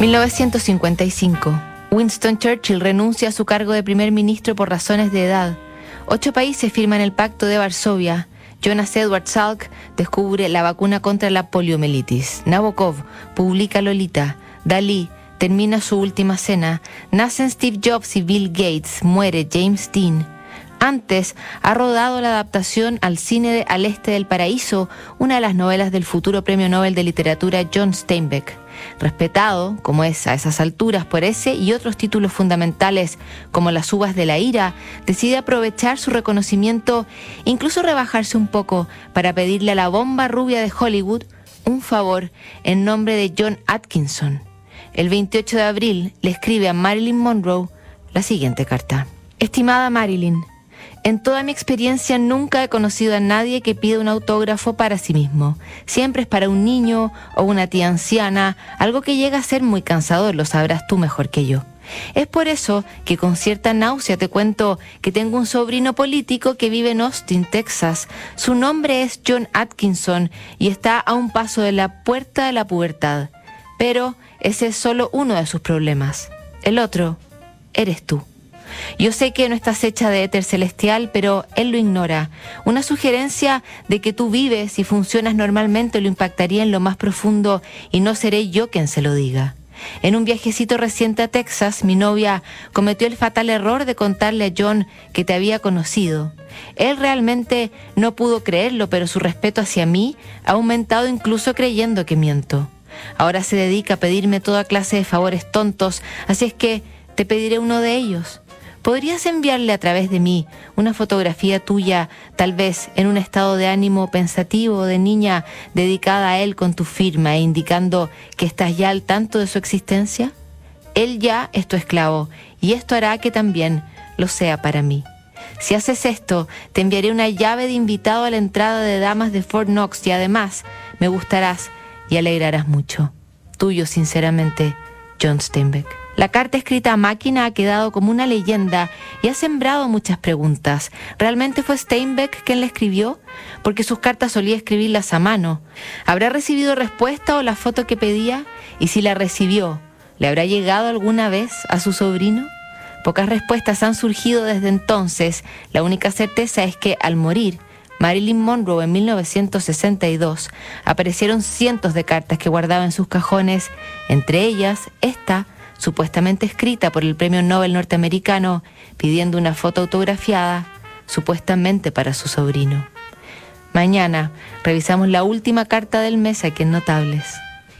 1955. Winston Churchill renuncia a su cargo de primer ministro por razones de edad. Ocho países firman el Pacto de Varsovia. Jonas Edward Salk descubre la vacuna contra la poliomielitis. Nabokov publica Lolita. Dalí termina su última cena. Nacen Steve Jobs y Bill Gates. Muere James Dean. Antes ha rodado la adaptación al cine de Al Este del Paraíso, una de las novelas del futuro Premio Nobel de Literatura John Steinbeck. Respetado, como es a esas alturas, por ese y otros títulos fundamentales como Las uvas de la ira, decide aprovechar su reconocimiento, incluso rebajarse un poco, para pedirle a la bomba rubia de Hollywood un favor en nombre de John Atkinson. El 28 de abril le escribe a Marilyn Monroe la siguiente carta. Estimada Marilyn, en toda mi experiencia nunca he conocido a nadie que pida un autógrafo para sí mismo. Siempre es para un niño o una tía anciana, algo que llega a ser muy cansador, lo sabrás tú mejor que yo. Es por eso que con cierta náusea te cuento que tengo un sobrino político que vive en Austin, Texas. Su nombre es John Atkinson y está a un paso de la puerta de la pubertad. Pero ese es solo uno de sus problemas. El otro eres tú. Yo sé que no estás hecha de éter celestial, pero él lo ignora. Una sugerencia de que tú vives y funcionas normalmente lo impactaría en lo más profundo y no seré yo quien se lo diga. En un viajecito reciente a Texas, mi novia cometió el fatal error de contarle a John que te había conocido. Él realmente no pudo creerlo, pero su respeto hacia mí ha aumentado incluso creyendo que miento. Ahora se dedica a pedirme toda clase de favores tontos, así es que te pediré uno de ellos. ¿Podrías enviarle a través de mí una fotografía tuya, tal vez en un estado de ánimo pensativo de niña dedicada a él con tu firma e indicando que estás ya al tanto de su existencia? Él ya es tu esclavo y esto hará que también lo sea para mí. Si haces esto, te enviaré una llave de invitado a la entrada de damas de Fort Knox y además me gustarás y alegrarás mucho. Tuyo, sinceramente, John Steinbeck. La carta escrita a máquina ha quedado como una leyenda y ha sembrado muchas preguntas. ¿Realmente fue Steinbeck quien la escribió? Porque sus cartas solía escribirlas a mano. ¿Habrá recibido respuesta o la foto que pedía? Y si la recibió, ¿le habrá llegado alguna vez a su sobrino? Pocas respuestas han surgido desde entonces. La única certeza es que al morir, Marilyn Monroe en 1962 aparecieron cientos de cartas que guardaba en sus cajones, entre ellas esta supuestamente escrita por el Premio Nobel norteamericano pidiendo una foto autografiada, supuestamente para su sobrino. Mañana revisamos la última carta del mes aquí en Notables.